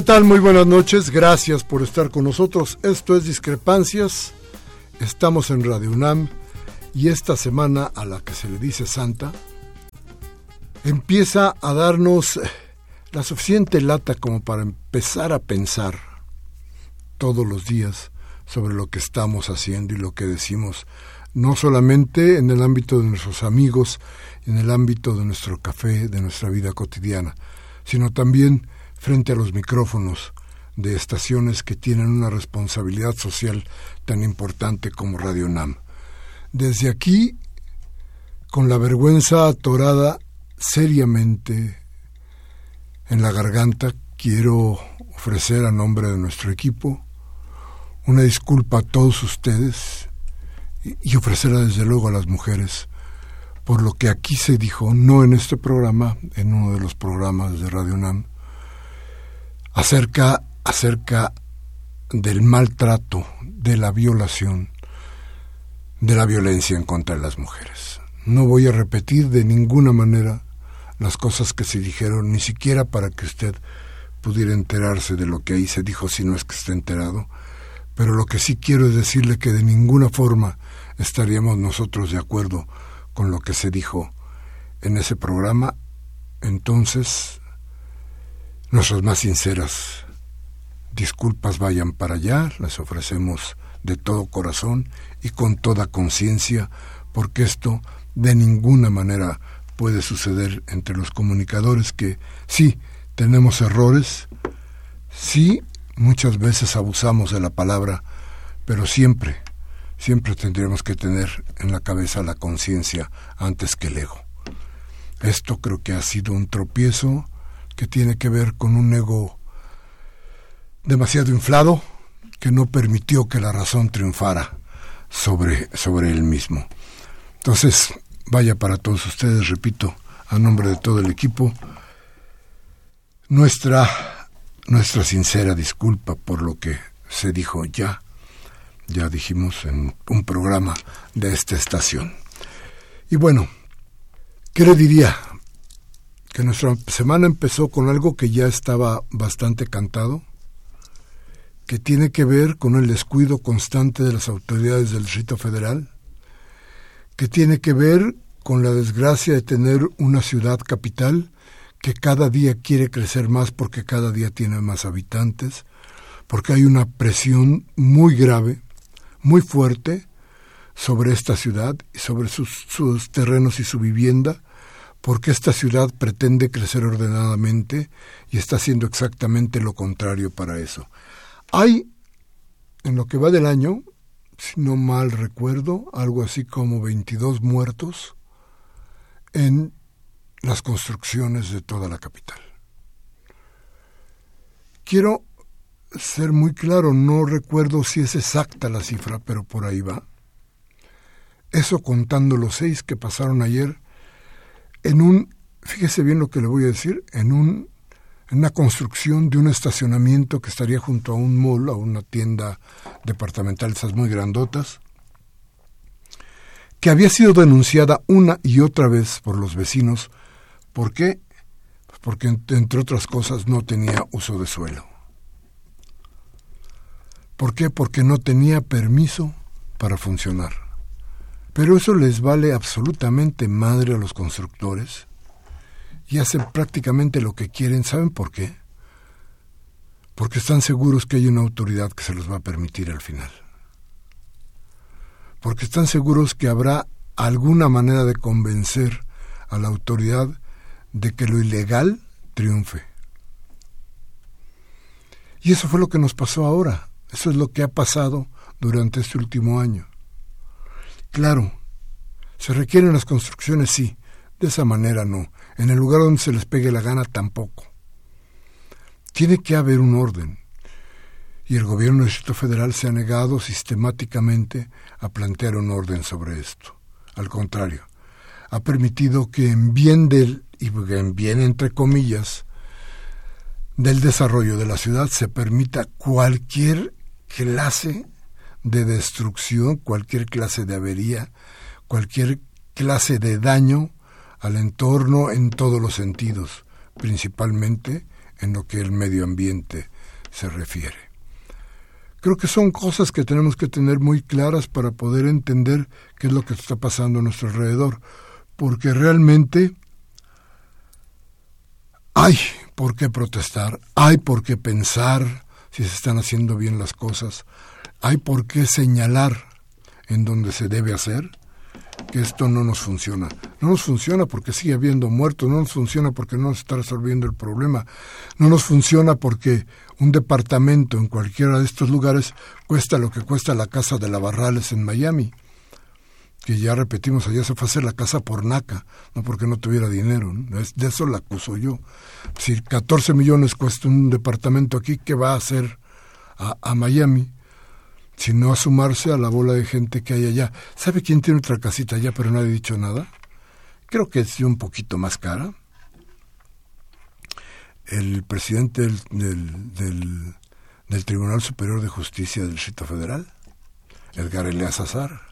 ¿Qué tal? Muy buenas noches. Gracias por estar con nosotros. Esto es Discrepancias. Estamos en Radio UNAM y esta semana a la que se le dice Santa empieza a darnos la suficiente lata como para empezar a pensar todos los días sobre lo que estamos haciendo y lo que decimos, no solamente en el ámbito de nuestros amigos, en el ámbito de nuestro café, de nuestra vida cotidiana, sino también frente a los micrófonos de estaciones que tienen una responsabilidad social tan importante como Radio NAM. Desde aquí, con la vergüenza atorada seriamente en la garganta, quiero ofrecer a nombre de nuestro equipo una disculpa a todos ustedes y ofrecerla desde luego a las mujeres por lo que aquí se dijo, no en este programa, en uno de los programas de Radio NAM, acerca, acerca del maltrato, de la violación, de la violencia en contra de las mujeres. No voy a repetir de ninguna manera las cosas que se dijeron, ni siquiera para que usted pudiera enterarse de lo que ahí se dijo, si no es que esté enterado, pero lo que sí quiero es decirle que de ninguna forma estaríamos nosotros de acuerdo con lo que se dijo en ese programa. Entonces, Nuestras más sinceras disculpas vayan para allá, las ofrecemos de todo corazón y con toda conciencia, porque esto de ninguna manera puede suceder entre los comunicadores que sí tenemos errores, sí muchas veces abusamos de la palabra, pero siempre, siempre tendremos que tener en la cabeza la conciencia antes que el ego. Esto creo que ha sido un tropiezo que tiene que ver con un ego demasiado inflado que no permitió que la razón triunfara sobre, sobre él mismo. Entonces, vaya para todos ustedes, repito, a nombre de todo el equipo, nuestra, nuestra sincera disculpa por lo que se dijo ya, ya dijimos en un programa de esta estación. Y bueno, ¿qué le diría que nuestra semana empezó con algo que ya estaba bastante cantado, que tiene que ver con el descuido constante de las autoridades del Distrito Federal, que tiene que ver con la desgracia de tener una ciudad capital que cada día quiere crecer más porque cada día tiene más habitantes, porque hay una presión muy grave, muy fuerte sobre esta ciudad y sobre sus, sus terrenos y su vivienda, porque esta ciudad pretende crecer ordenadamente y está haciendo exactamente lo contrario para eso. Hay, en lo que va del año, si no mal recuerdo, algo así como 22 muertos en las construcciones de toda la capital. Quiero ser muy claro, no recuerdo si es exacta la cifra, pero por ahí va. Eso contando los seis que pasaron ayer en un, fíjese bien lo que le voy a decir, en un, en una construcción de un estacionamiento que estaría junto a un mall, a una tienda departamental, esas muy grandotas, que había sido denunciada una y otra vez por los vecinos. ¿Por qué? Pues porque, entre otras cosas, no tenía uso de suelo. ¿Por qué? Porque no tenía permiso para funcionar. Pero eso les vale absolutamente madre a los constructores y hacen prácticamente lo que quieren. ¿Saben por qué? Porque están seguros que hay una autoridad que se los va a permitir al final. Porque están seguros que habrá alguna manera de convencer a la autoridad de que lo ilegal triunfe. Y eso fue lo que nos pasó ahora. Eso es lo que ha pasado durante este último año. Claro, se requieren las construcciones, sí, de esa manera no. En el lugar donde se les pegue la gana tampoco. Tiene que haber un orden. Y el gobierno del Distrito Federal se ha negado sistemáticamente a plantear un orden sobre esto. Al contrario, ha permitido que en bien del, y en bien entre comillas, del desarrollo de la ciudad se permita cualquier clase de destrucción, cualquier clase de avería, cualquier clase de daño al entorno en todos los sentidos, principalmente en lo que el medio ambiente se refiere. Creo que son cosas que tenemos que tener muy claras para poder entender qué es lo que está pasando a nuestro alrededor, porque realmente hay por qué protestar, hay por qué pensar si se están haciendo bien las cosas, hay por qué señalar en donde se debe hacer que esto no nos funciona. No nos funciona porque sigue habiendo muertos, no nos funciona porque no se está resolviendo el problema, no nos funciona porque un departamento en cualquiera de estos lugares cuesta lo que cuesta la casa de la Barrales en Miami, que ya repetimos, allá se fue a hacer la casa por NACA, no porque no tuviera dinero, de eso la acuso yo. Si 14 millones cuesta un departamento aquí, ¿qué va a hacer a Miami? Sino a sumarse a la bola de gente que hay allá. ¿Sabe quién tiene otra casita allá pero nadie ha dicho nada? Creo que es un poquito más cara. El presidente del, del, Tribunal Superior de Justicia del Distrito Federal, Edgar Eleazar,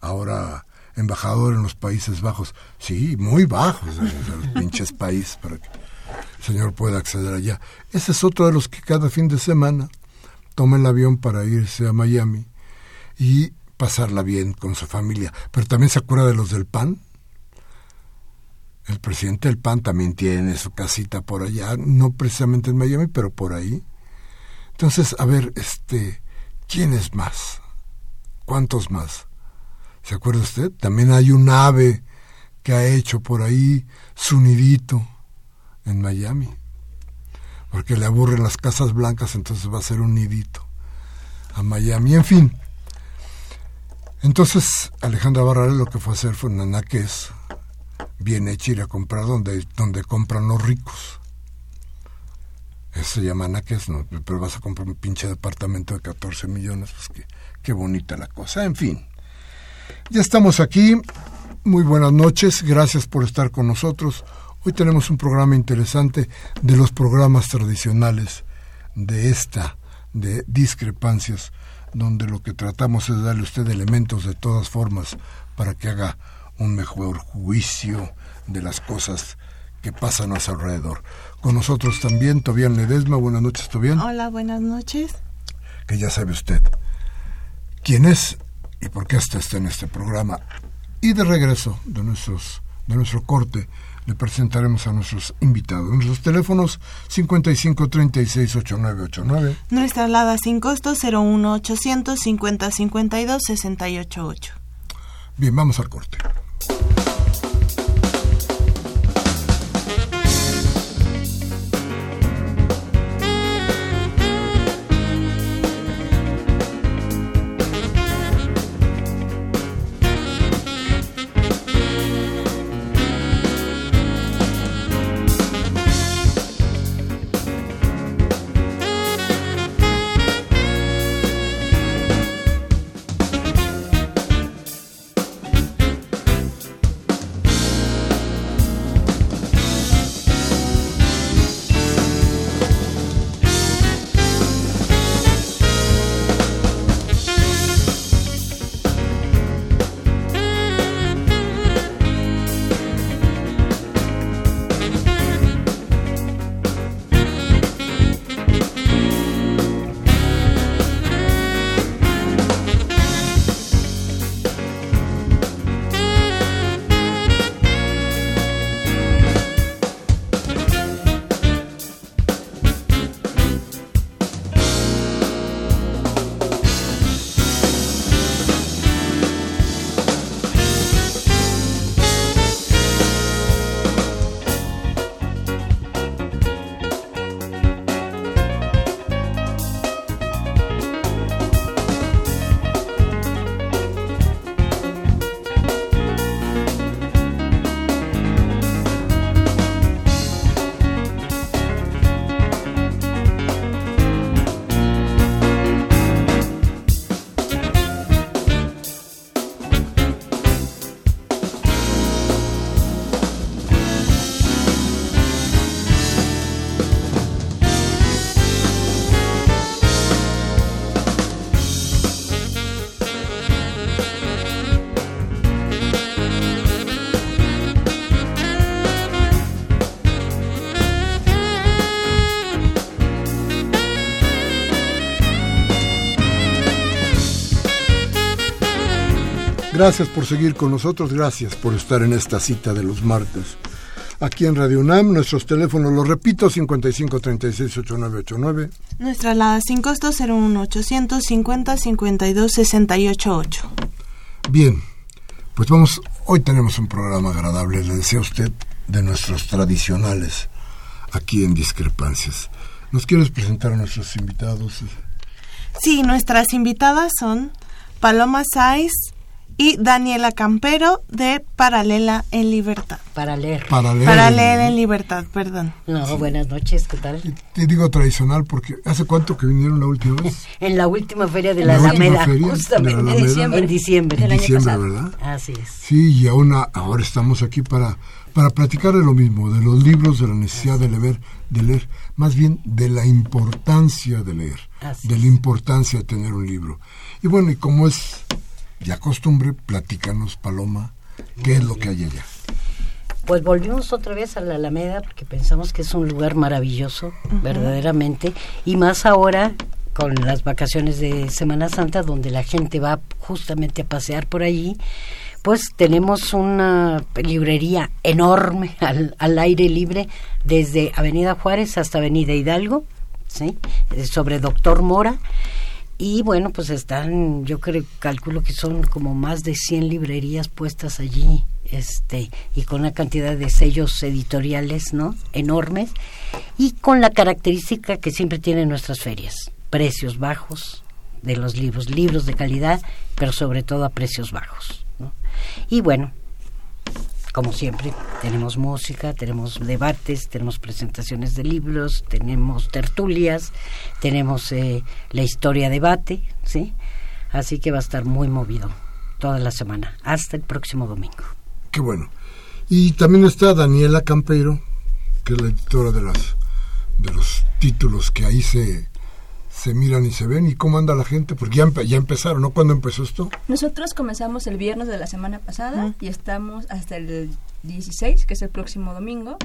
ahora embajador en los Países Bajos. Sí, muy bajos, los pinches países, para que el señor pueda acceder allá. Ese es otro de los que cada fin de semana toma el avión para irse a Miami y pasarla bien con su familia. Pero también se acuerda de los del PAN. El presidente del PAN también tiene su casita por allá, no precisamente en Miami, pero por ahí. Entonces, a ver, este, ¿quién es más? ¿Cuántos más? ¿Se acuerda usted? También hay un ave que ha hecho por ahí su nidito en Miami porque le aburren las casas blancas, entonces va a ser un nidito a Miami, en fin. Entonces Alejandra Barrales lo que fue a hacer fue una naquez bien hecha ir a comprar donde, donde compran los ricos. Eso se llama naquez, ¿no? pero vas a comprar un pinche departamento de 14 millones, pues qué, qué bonita la cosa. En fin, ya estamos aquí. Muy buenas noches, gracias por estar con nosotros. Hoy tenemos un programa interesante de los programas tradicionales de esta, de discrepancias, donde lo que tratamos es darle a usted elementos de todas formas para que haga un mejor juicio de las cosas que pasan a su alrededor. Con nosotros también Tobián Ledesma. Buenas noches, Tobián. Hola, buenas noches. Que ya sabe usted quién es y por qué está en este programa. Y de regreso de, nuestros, de nuestro corte, le presentaremos a nuestros invitados. Nuestros teléfonos 55 36 8989. Nuestra alada sin costo 01 800 50 52 688. Bien, vamos al corte. Gracias por seguir con nosotros, gracias por estar en esta cita de los martes. Aquí en Radio UNAM, nuestros teléfonos, los repito, 5536-8989. Nuestra alada sin costo 01850 52 688. Bien, pues vamos, hoy tenemos un programa agradable, le decía usted, de nuestros tradicionales aquí en Discrepancias. ¿Nos quieres presentar a nuestros invitados? Sí, nuestras invitadas son Paloma Saiz, y Daniela Campero de Paralela en Libertad. Para leer. Para leer. Para leer en Libertad, perdón. No, buenas noches, ¿qué tal? Te digo tradicional porque ¿hace cuánto que vinieron la última vez? En la última feria de la, la Alameda, feria de la justamente. Alameda. En diciembre. En diciembre. En diciembre, ¿verdad? Así es. Sí, y aún a- ahora estamos aquí para, para platicar de lo mismo, de los libros, de la necesidad de leer, de leer, más bien de la importancia de leer, Así de la importancia de tener un libro. Y bueno, y como es ya costumbre, platícanos, Paloma, qué es lo que hay allá. Pues volvimos otra vez a la Alameda porque pensamos que es un lugar maravilloso, verdaderamente, y más ahora con las vacaciones de Semana Santa, donde la gente va justamente a pasear por allí, pues tenemos una librería enorme al, al aire libre desde Avenida Juárez hasta Avenida Hidalgo, ¿sí? Eh, sobre Doctor Mora. Y bueno, pues están, yo creo, calculo que son como más de 100 librerías puestas allí, este, y con una cantidad de sellos editoriales, ¿no? Enormes, y con la característica que siempre tienen nuestras ferias, precios bajos de los libros, libros de calidad, pero sobre todo a precios bajos, ¿no? Y bueno, como siempre, tenemos música, tenemos debates, tenemos presentaciones de libros, tenemos tertulias, tenemos eh, la historia debate, ¿sí? Así que va a estar muy movido toda la semana, hasta el próximo domingo. Qué bueno. Y también está Daniela Campero, que es la editora de las de los títulos que ahí se, se miran y se ven. ¿Y cómo anda la gente? Porque ya, empe- ya empezaron, ¿no? ¿Cuándo empezó esto? Nosotros comenzamos el viernes de la semana pasada y estamos hasta el 16, que es el próximo domingo.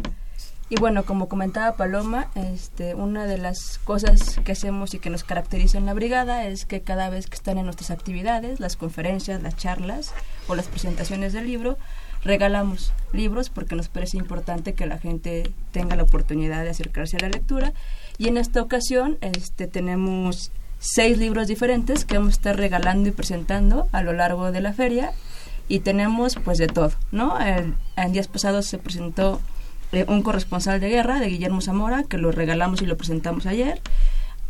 Y bueno, como comentaba Paloma, este, una de las cosas que hacemos y que nos caracteriza en la brigada es que cada vez que están en nuestras actividades, las conferencias, las charlas o las presentaciones del libro, regalamos libros porque nos parece importante que la gente tenga la oportunidad de acercarse a la lectura. Y en esta ocasión este, tenemos seis libros diferentes que vamos a estar regalando y presentando a lo largo de la feria y tenemos pues de todo, ¿no? En días pasados se presentó eh, un corresponsal de guerra de Guillermo Zamora que lo regalamos y lo presentamos ayer.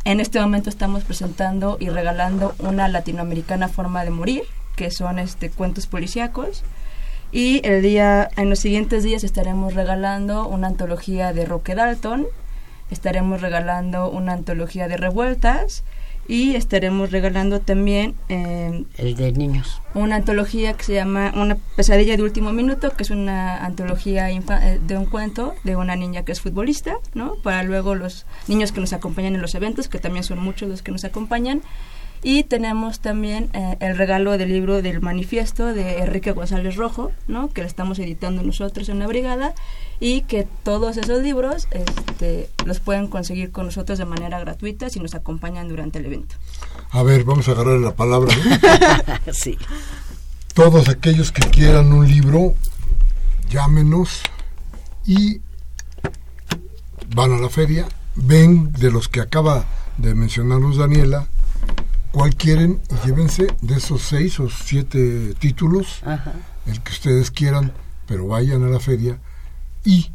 En este momento estamos presentando y regalando una latinoamericana forma de morir, que son este cuentos policíacos. Y el día, en los siguientes días estaremos regalando una antología de Roque Dalton, estaremos regalando una antología de revueltas y estaremos regalando también eh, El de niños. una antología que se llama Una pesadilla de último minuto, que es una antología infa- eh, de un cuento de una niña que es futbolista, ¿no? Para luego los niños que nos acompañan en los eventos, que también son muchos los que nos acompañan. Y tenemos también eh, el regalo del libro del manifiesto de Enrique González Rojo, ¿no? que lo estamos editando nosotros en la brigada y que todos esos libros este, los pueden conseguir con nosotros de manera gratuita si nos acompañan durante el evento. A ver, vamos a agarrar la palabra. ¿no? sí. Todos aquellos que quieran un libro, llámenos y van a la feria, ven de los que acaba de mencionarnos Daniela, cuál quieren y llévense de esos seis o siete títulos, Ajá. el que ustedes quieran, pero vayan a la feria y,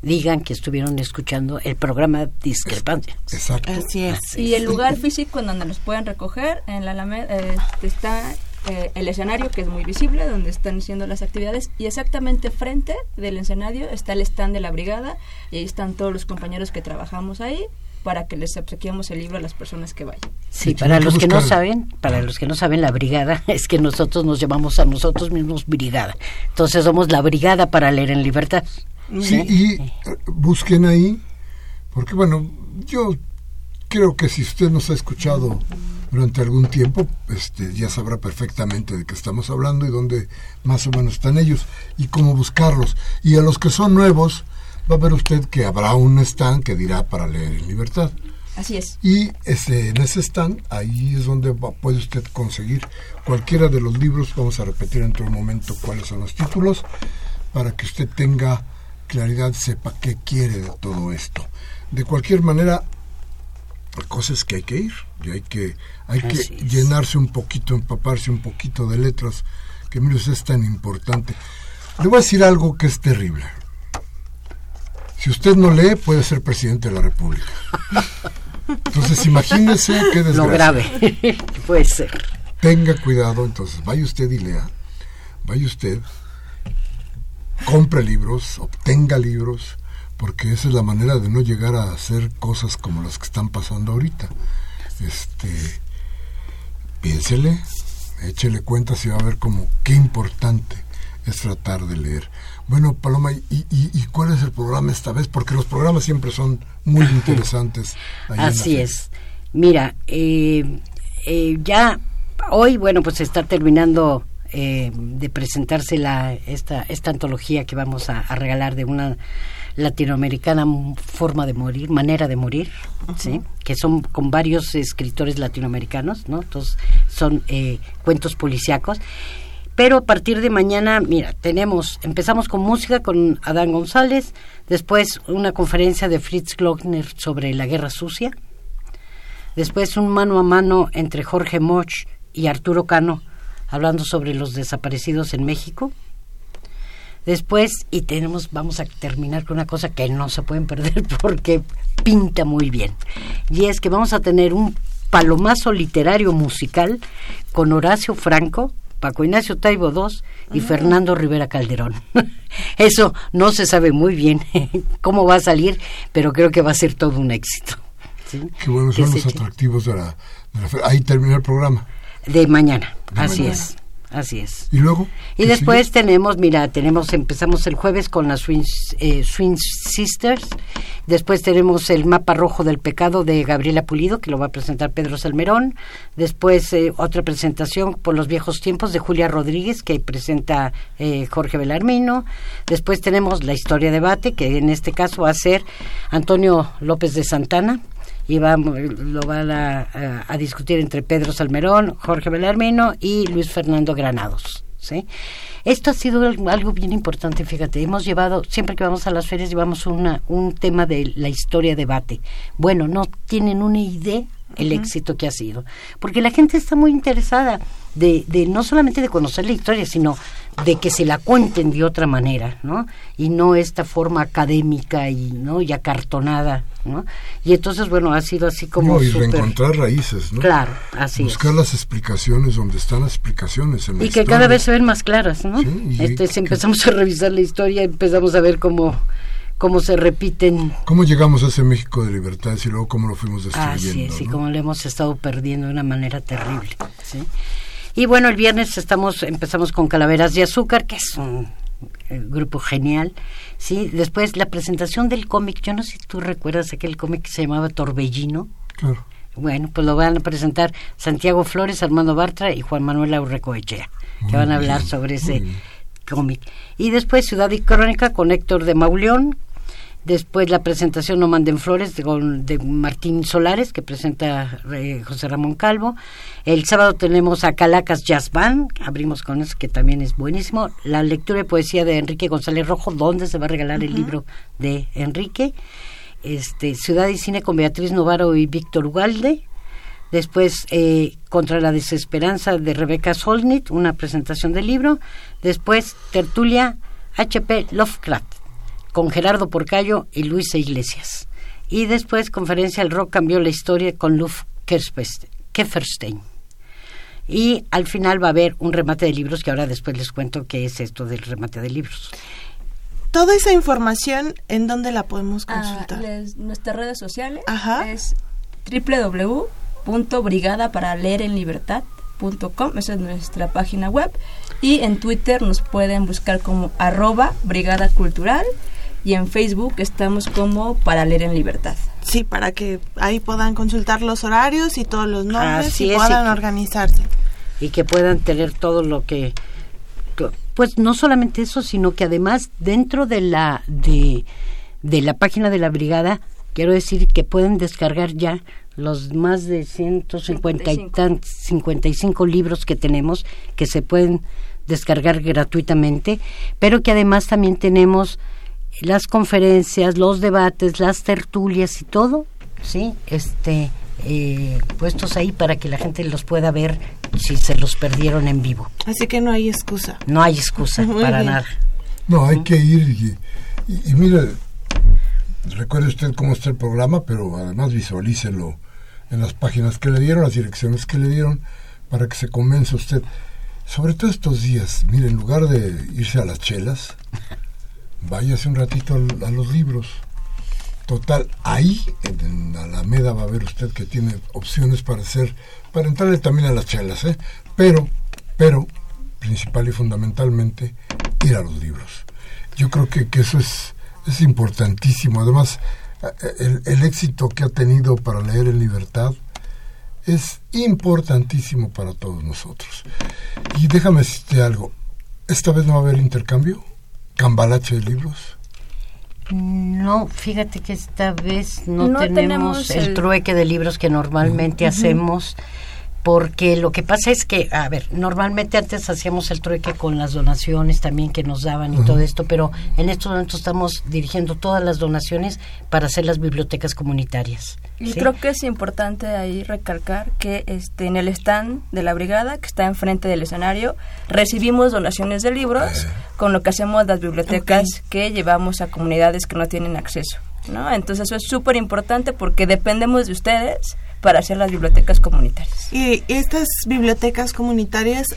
Digan que estuvieron escuchando el programa Discrepancia. exacto, Así es. Y el lugar físico en donde los pueden recoger, en la Alameda, eh, está eh, el escenario que es muy visible, donde están haciendo las actividades, y exactamente frente del escenario está el stand de la brigada, y ahí están todos los compañeros que trabajamos ahí para que les obsequiemos el libro a las personas que vayan. Sí, para los que no saben, para los que no saben la brigada, es que nosotros nos llamamos a nosotros mismos brigada. Entonces somos la brigada para leer en libertad. Sí, y eh, busquen ahí, porque bueno, yo creo que si usted nos ha escuchado durante algún tiempo, este, ya sabrá perfectamente de qué estamos hablando y dónde más o menos están ellos y cómo buscarlos. Y a los que son nuevos, va a ver usted que habrá un stand que dirá para leer en libertad. Así es. Y este, en ese stand, ahí es donde va- puede usted conseguir cualquiera de los libros. Vamos a repetir en todo momento cuáles son los títulos para que usted tenga claridad, sepa qué quiere de todo esto. De cualquier manera, la cosa es que hay que ir y hay que, hay que es. llenarse un poquito, empaparse un poquito de letras, que mire usted es tan importante. Le voy a decir algo que es terrible. Si usted no lee, puede ser presidente de la República. Entonces, imagínese qué desgracia. Lo grave. Puede ser. Tenga cuidado, entonces, vaya usted y lea. Vaya usted, compre libros, obtenga libros, porque esa es la manera de no llegar a hacer cosas como las que están pasando ahorita. Este, piénsele, échele cuentas y va a ver como qué importante es tratar de leer. Bueno, Paloma, ¿y, y, y cuál es el programa esta vez? Porque los programas siempre son muy interesantes. Así es. Mira, eh, eh, ya hoy, bueno, pues está terminando eh, de presentarse la, esta, esta antología que vamos a, a regalar de una latinoamericana forma de morir, manera de morir, ¿sí? que son con varios escritores latinoamericanos, ¿no? Entonces son eh, cuentos policíacos. Pero a partir de mañana, mira, tenemos, empezamos con música con Adán González, después una conferencia de Fritz Glockner sobre la guerra sucia, después un mano a mano entre Jorge Moch y Arturo Cano, hablando sobre los desaparecidos en México. Después, y tenemos, vamos a terminar con una cosa que no se pueden perder porque pinta muy bien. Y es que vamos a tener un palomazo literario musical con Horacio Franco, Paco Ignacio Taibo II y Fernando Rivera Calderón. Eso no se sabe muy bien cómo va a salir, pero creo que va a ser todo un éxito. ¿sí? Qué buenos son los atractivos de la, de la. Ahí terminó el programa. De mañana, De así mañana. es, así es. ¿Y luego? Y ¿Qué después sigue? tenemos, mira, tenemos, empezamos el jueves con las Swing, eh, Swing Sisters, después tenemos el mapa rojo del pecado de Gabriela Pulido, que lo va a presentar Pedro Salmerón, después eh, otra presentación por los viejos tiempos de Julia Rodríguez, que presenta eh, Jorge Belarmino, después tenemos la historia debate, que en este caso va a ser Antonio López de Santana, y vamos, lo van a, a- discutir entre Pedro Salmerón, Jorge Belarmino y Luis Fernando Granados. ¿sí? Esto ha sido al- algo bien importante, fíjate, hemos llevado, siempre que vamos a las ferias llevamos una, un tema de la historia debate. Bueno, no tienen una idea el éxito que ha sido, porque la gente está muy interesada de, de no solamente de conocer la historia, sino de que se la cuenten de otra manera, ¿no? Y no esta forma académica y no y acartonada, ¿no? Y entonces bueno ha sido así como No, y reencontrar raíces, ¿no? claro, así Buscar es. las explicaciones donde están las explicaciones en la Y que cada vez se ven más claras, ¿no? Sí, este, si empezamos a revisar la historia, empezamos a ver cómo cómo se repiten ¿Cómo llegamos a ese México de libertades y luego cómo lo fuimos destruyendo? Así es, y ¿no? como lo hemos estado perdiendo de una manera terrible. ¿sí? Y bueno, el viernes estamos empezamos con Calaveras de Azúcar, que es un eh, grupo genial. sí Después la presentación del cómic, yo no sé si tú recuerdas aquel cómic que se llamaba Torbellino. Claro. Bueno, pues lo van a presentar Santiago Flores, Armando Bartra y Juan Manuel Aurrecoechea, que van a hablar bien, sobre ese cómic. Y después Ciudad y Crónica con Héctor de Mauleón. Después la presentación No Manden Flores de, Martín Solares, que presenta eh, José Ramón Calvo. El sábado tenemos a Calacas Jazz Band, abrimos con eso, que también es buenísimo. La lectura de poesía de Enrique González Rojo, donde se va a regalar el libro de Enrique. Este, Ciudad y Cine con Beatriz Novaro y Víctor Ugalde. Después, eh, Contra la Desesperanza de Rebeca Solnit, una presentación del libro. Después, Tertulia H.P. Lovecraft, con Gerardo Porcayo y Luisa Iglesias. Y después, Conferencia El Rock cambió la historia con Luf Kefferstein. Y al final va a haber un remate de libros, que ahora después les cuento qué es esto del remate de libros. Toda esa información, ¿en dónde la podemos Ah, consultar? les- nuestras redes sociales Ajá. es www.brigadaparaLeerEnLibertad.com esa es nuestra página web y en Twitter nos pueden buscar como arroba brigada cultural y en Facebook estamos como para leer en libertad. Sí, para que ahí puedan consultar los horarios y todos los nombres Así y es, puedan y que- organizarse. y que puedan tener todo lo que pues no solamente eso sino que además dentro de la de, de la página de la brigada quiero decir que pueden descargar ya los más de 155 libros que tenemos que se pueden descargar gratuitamente, pero que además también tenemos las conferencias, los debates, las tertulias y todo, sí, este eh, puestos ahí para que la gente los pueda ver si se los perdieron en vivo. Así que no hay excusa. No hay excusa para nada. No, hay que ir y, mire, recuerde usted cómo está el programa, pero además visualícelo en las páginas que le dieron, las direcciones que le dieron, para que se convenza usted. Sobre todo estos días, mire, en lugar de irse a las chelas, váyase un ratito a, los libros. Total, ahí en, la Alameda va a ver usted que tiene opciones para hacer, para entrarle también a las chelas, ¿eh? Pero, pero, principal y fundamentalmente, ir a los libros. Yo creo que, que eso es, es importantísimo. Además, el, el, éxito que ha tenido para leer en libertad es importantísimo para todos nosotros. Y déjame decirte algo, ¿esta vez no va a haber intercambio? ¿Cambalache de libros? No, fíjate que esta vez no, tenemos, el, trueque de libros que normalmente hacemos porque lo que pasa es que, a ver, normalmente antes hacíamos el trueque con las donaciones también que nos daban y todo esto, pero en estos momentos estamos dirigiendo todas las donaciones para hacer las bibliotecas comunitarias. Y creo que es importante ahí recalcar que este en el stand de la brigada que está enfrente del escenario recibimos donaciones de libros con lo que hacemos las bibliotecas que llevamos a comunidades que no tienen acceso. ¿no? Entonces eso es súper importante porque dependemos de ustedes para hacer las bibliotecas comunitarias. ¿Y estas bibliotecas comunitarias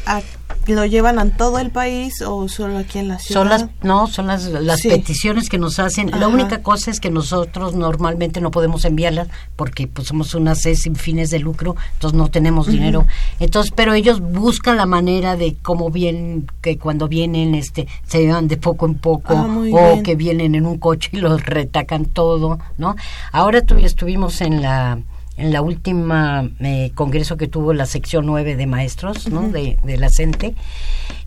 lo llevan a todo el país o solo aquí en la ciudad? Son las, no, son las, las peticiones que nos hacen. La única cosa es que nosotros normalmente no podemos enviarlas porque pues somos una C sin fines de lucro, entonces no tenemos dinero. Entonces, pero ellos buscan la manera de cómo vienen, que cuando vienen este se llevan de poco en poco ah, o que vienen en un coche y los retacan todo, ¿no? Ahora tú, estuvimos en la en la última eh, congreso que tuvo la sección 9 de maestros ¿no? de, de, la CENTE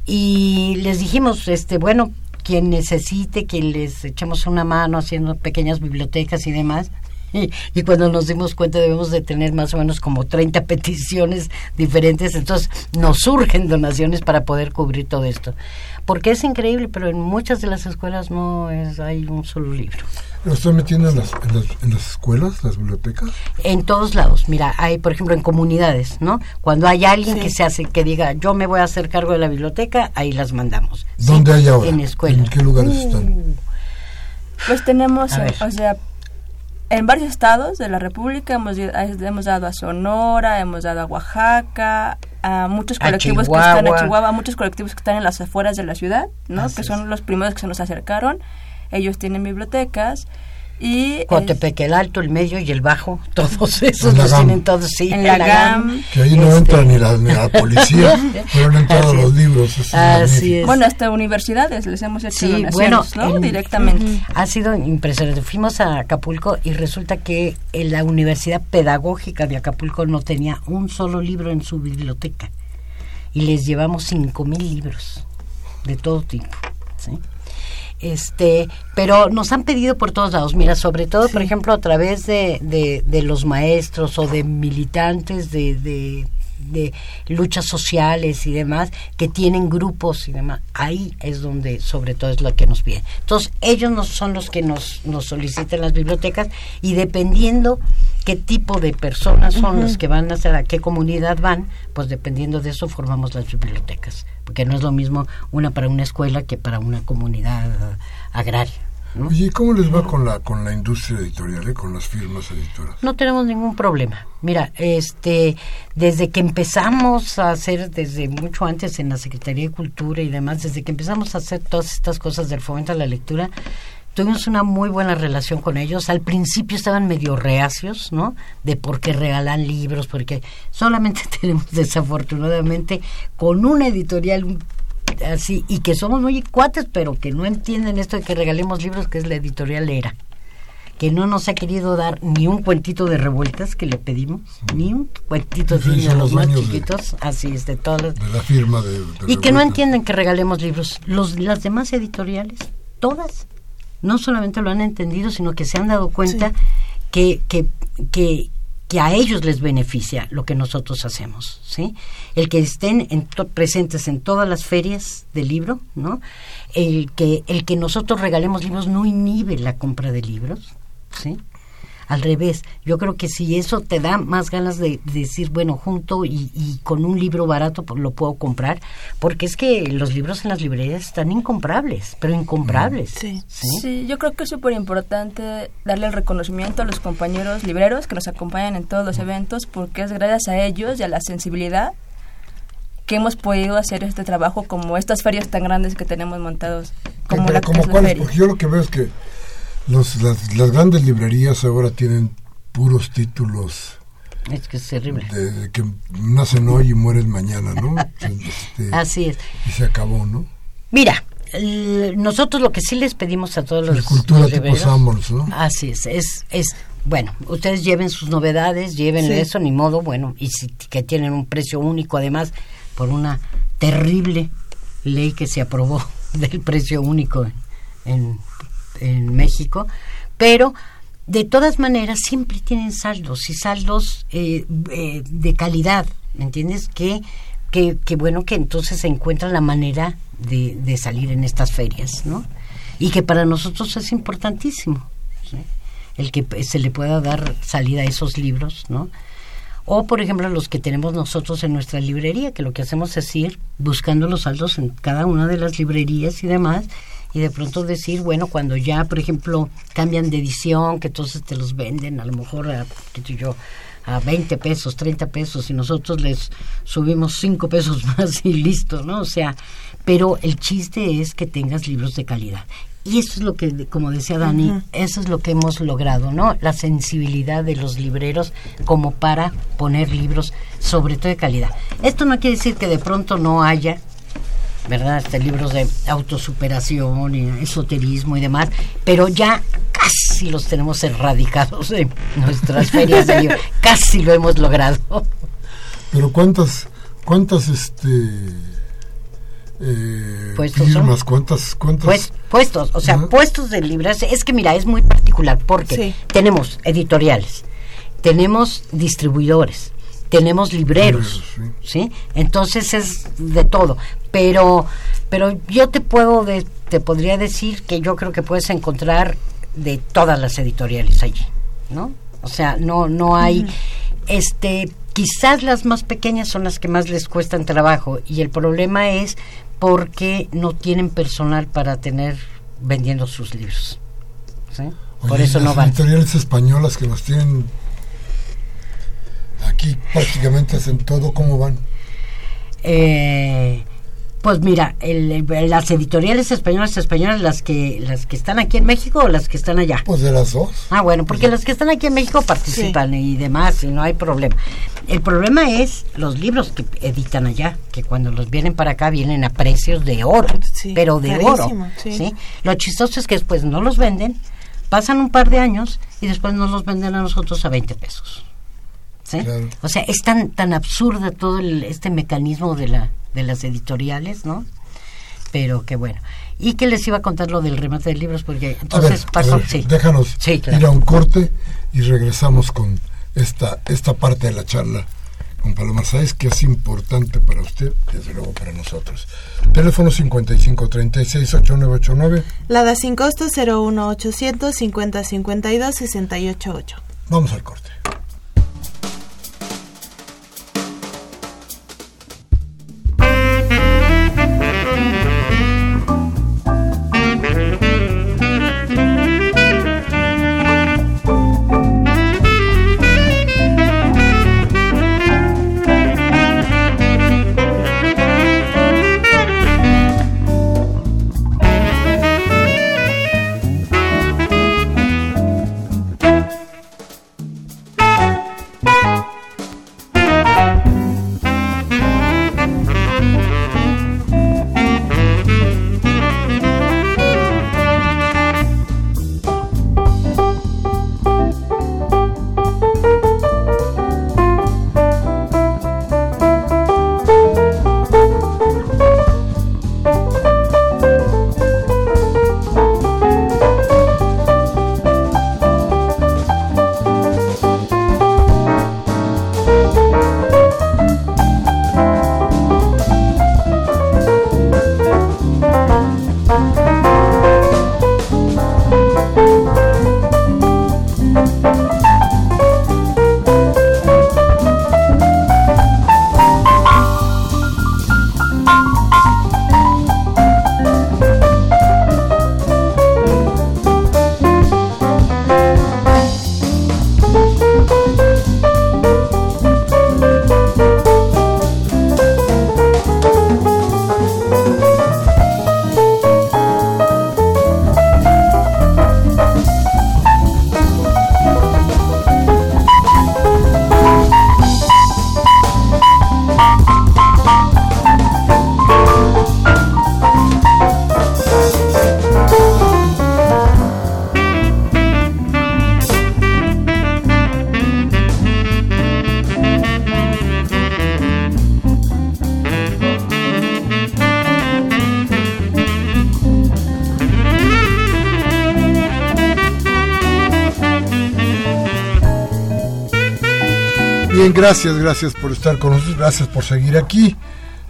y les dijimos este bueno quien necesite que les echemos una mano haciendo pequeñas bibliotecas y demás y, y, cuando nos dimos cuenta debemos de tener más o menos como 30 peticiones diferentes, entonces nos surgen donaciones para poder cubrir todo esto. Porque es increíble, pero en muchas de las escuelas no es, hay un solo libro. ¿Lo están metiendo en las, en las, escuelas, las bibliotecas? En todos lados. Mira, hay, por ejemplo, en comunidades, ¿no? Cuando hay alguien que se hace, que diga, yo me voy a hacer cargo de la biblioteca, ahí las mandamos. ¿Dónde hay ahora? En escuelas. ¿En qué lugares uh. están? Pues tenemos, o sea, en varios estados de la República hemos, hemos dado a Sonora, hemos dado a Oaxaca, a muchos colectivos que están en Chihuahua, muchos colectivos que están en las afueras de la ciudad, ¿no? que son los primeros que se nos acercaron. Ellos tienen bibliotecas y Coatepec, el alto, el medio y el bajo, todos esos los tienen todos, sí. En la, GAM. Que ahí no este, entra ni la, ni la policía, pero han entrado los libros. Así es. Bueno, hasta universidades les hemos hecho sí, bueno, ¿no? Directamente. Ha sido impresionante. Fuimos a Acapulco y resulta que en la Universidad Pedagógica de Acapulco no tenía un solo libro en su biblioteca. Y les llevamos cinco mil libros de todo tipo. ¿sí? Este pero nos han pedido por todos lados. Mira sobre todo por ejemplo a través de, de, de, los maestros o de militantes de, de de luchas sociales y demás que tienen grupos y demás ahí es donde sobre todo es lo que nos piden. Entonces ellos no son los que nos, nos solicitan las bibliotecas y dependiendo qué tipo de personas son los que van a hacer a qué comunidad van pues dependiendo de eso formamos las bibliotecas porque no es lo mismo una para una escuela que para una comunidad agraria ¿y cómo les va con la con la industria editorial, eh, con las firmas editoras? No tenemos ningún problema. Mira, este, desde que empezamos a hacer, desde mucho antes en la Secretaría de Cultura y demás, desde que empezamos a hacer todas estas cosas del fomento a la lectura, tuvimos una muy buena relación con ellos. Al principio estaban medio reacios, ¿no? De por qué regalan libros, porque solamente tenemos desafortunadamente con una editorial así y que somos muy cuates, pero que no entienden esto de que regalemos libros, que es la editorial Era que no nos ha querido dar ni un cuentito de revueltas que le pedimos, ni un cuentito de los más chiquitos, así es, de todas De la firma de, y que no entienden que regalemos libros. Los, las demás editoriales, todas, no solamente lo han entendido, sino que se han dado cuenta que, que, que, que a ellos les beneficia lo que nosotros hacemos, ¿sí? El que estén presentes en todas las ferias del libro, ¿no? El que, el que nosotros regalemos libros no inhibe la compra de libros, ¿sí? Al revés. Yo creo que si eso te da más ganas de, decir, bueno, junto y, con un libro barato pues, lo puedo comprar, porque es que los libros en las librerías están incomprables, pero incomprables. Sí, sí. yo creo que es súper importante darle el reconocimiento a los compañeros libreros que nos acompañan en todos los eventos, porque es gracias a ellos y a la sensibilidad que hemos podido hacer este trabajo como estas ferias tan grandes que tenemos montados como la como Porque yo lo que veo es que los, las, las, grandes librerías ahora tienen puros títulos. Es que es terrible. De, que nacen hoy y mueren mañana, ¿no? Este, Así es. Y se acabó, ¿no? Mira, nosotros lo que sí les pedimos a todos los. cultura tipo Samuels, ¿no? Así es, es, es. Bueno, ustedes lleven sus novedades, lleven eso, ni modo, bueno, y si, que tienen un precio único, además, por una terrible ley que se aprobó del precio único en en México, pero de todas maneras siempre tienen saldos y saldos eh, eh, de calidad, ¿me entiendes? Que, que, bueno que entonces se encuentra la manera de, de, salir en estas ferias, ¿no? Y que para nosotros es importantísimo, el que se le pueda dar salida a esos libros, ¿no? O, por ejemplo, los que tenemos nosotros en nuestra librería, que lo que hacemos es ir buscando los saldos en cada una de las librerías y demás, y de pronto decir, bueno, cuando ya, por ejemplo, cambian de edición, que entonces te los venden a lo mejor a, yo, a 20 pesos, 30 pesos y nosotros les subimos 5 pesos más y listo, ¿no? O sea, pero el chiste es que tengas libros de calidad. Y eso es lo que, como decía Dani, eso es lo que hemos logrado, ¿no? La sensibilidad de los libreros como para poner libros sobre todo de calidad. Esto no quiere decir que de pronto no haya ¿verdad? Este, libros de autosuperación y esoterismo y demás, pero ya casi los tenemos erradicados en nuestras ferias de libros, casi lo hemos logrado. Pero cuántas, cuántas, este... Eh, puestos firmas, cuántas, cuántas pues, puestos, o sea, puestos de libros. Es que mira, es muy particular porque tenemos editoriales, tenemos distribuidores, tenemos libreros, sí. Entonces es de todo, pero pero yo te puedo te podría decir que yo creo que puedes encontrar de todas las editoriales allí, ¿no? O sea, no no hay este quizás las más pequeñas son las que más les cuestan trabajo y el problema es porque no tienen personal para tener vendiendo sus libros. ¿sí? Por eso no van. editoriales españolas que nos tienen Aquí prácticamente hacen todo, ¿cómo van? Eh, pues mira, las editoriales españolas, españolas, las que las que están aquí en México o las que están allá. Pues de las dos. Ah, bueno, porque las que están aquí en México participan y demás, y no hay problema. El problema es los libros que editan allá, que cuando los vienen para acá vienen a precios de oro, pero de oro. Sí. Lo chistoso es que después no los venden, pasan un par de años y después nos los venden a nosotros a 20 pesos. O sea, es tan, tan absurda todo este mecanismo de, la, de las editoriales, ¿no? Pero que bueno. Y que les iba a contar lo del remate de libros, porque entonces pasó. Déjanos ir a un corte y regresamos con esta, esta parte de la charla con Paloma Sáez, que es importante para usted, desde luego para nosotros. Teléfono 5536-8989. Lada sin costo 01800 5052 688. Vamos al corte. Gracias, gracias por estar con nosotros, gracias por seguir aquí.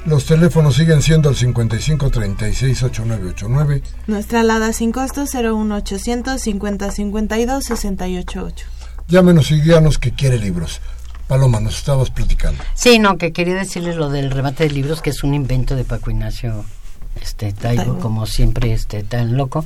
Los teléfonos siguen siendo el 55 36 8989. Nuestra alada sin costo 01800 50 52 688. Llámenos y díganos que quiere libros. Paloma, nos estabas platicando. Sí, no, que quería decirles lo del remate de libros, que es un invento de Paco Ignacio este Taibo, como siempre este tan loco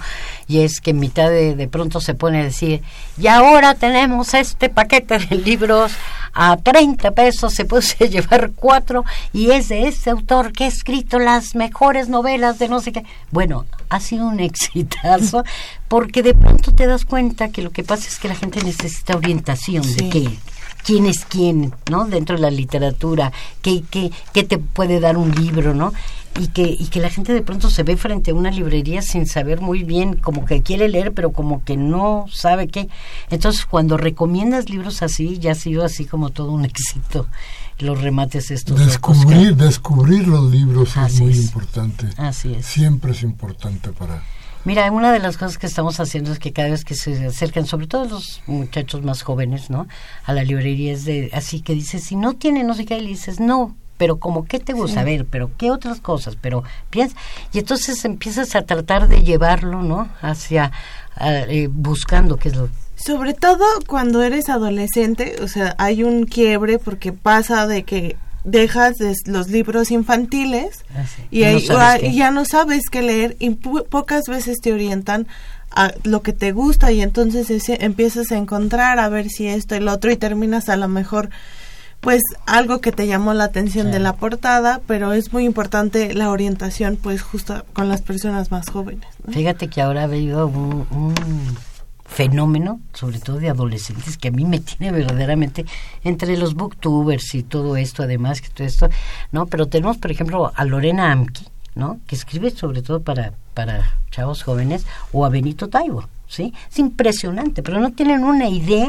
y es que en mitad de, de pronto se pone a decir y ahora tenemos este paquete de libros a 30 pesos se puede llevar cuatro y es de este autor que ha escrito las mejores novelas de no sé qué bueno ha sido un exitazo porque de pronto te das cuenta que lo que pasa es que la gente necesita orientación de qué quién es quién, ¿no? Dentro de la literatura, qué, qué, qué te puede dar un libro, ¿no? Y que, y que la gente de pronto se ve frente a una librería sin saber muy bien, como que quiere leer, pero como que no sabe qué. Entonces, cuando recomiendas libros así, ya ha sido así como todo un éxito, los remates estos. Descubrir, descubrir los libros es muy importante. Así es. Siempre es importante para Mira, una de las cosas que estamos haciendo es que cada vez que se acercan, sobre todo los muchachos más jóvenes, ¿no? A la librería es de, así que dices, si no tiene no sé qué, le dices, no, pero como qué te gusta, a ver, pero qué otras cosas, pero piensa, y entonces empiezas a tratar de llevarlo, ¿no? Hacia, eh, buscando qué es lo sobre todo cuando eres adolescente, o sea, hay un quiebre porque pasa de que dejas los libros infantiles ah, y, ya no sabes qué. leer y pocas veces te orientan a lo que te gusta y entonces empiezas a encontrar a ver si esto y lo otro y terminas a lo mejor pues algo que te llamó la atención de la portada, pero es muy importante la orientación pues justo con las personas más jóvenes. Fíjate que ahora ha habido un fenómeno, sobre todo de adolescentes, que a mí me tiene verdaderamente entre los booktubers y todo esto, además que todo esto, ¿no? Pero tenemos, por ejemplo, a Lorena Amki, ¿no? Que escribe sobre todo para, para chavos jóvenes, o a Benito Taibo, ¿sí? Es impresionante, pero no tienen una idea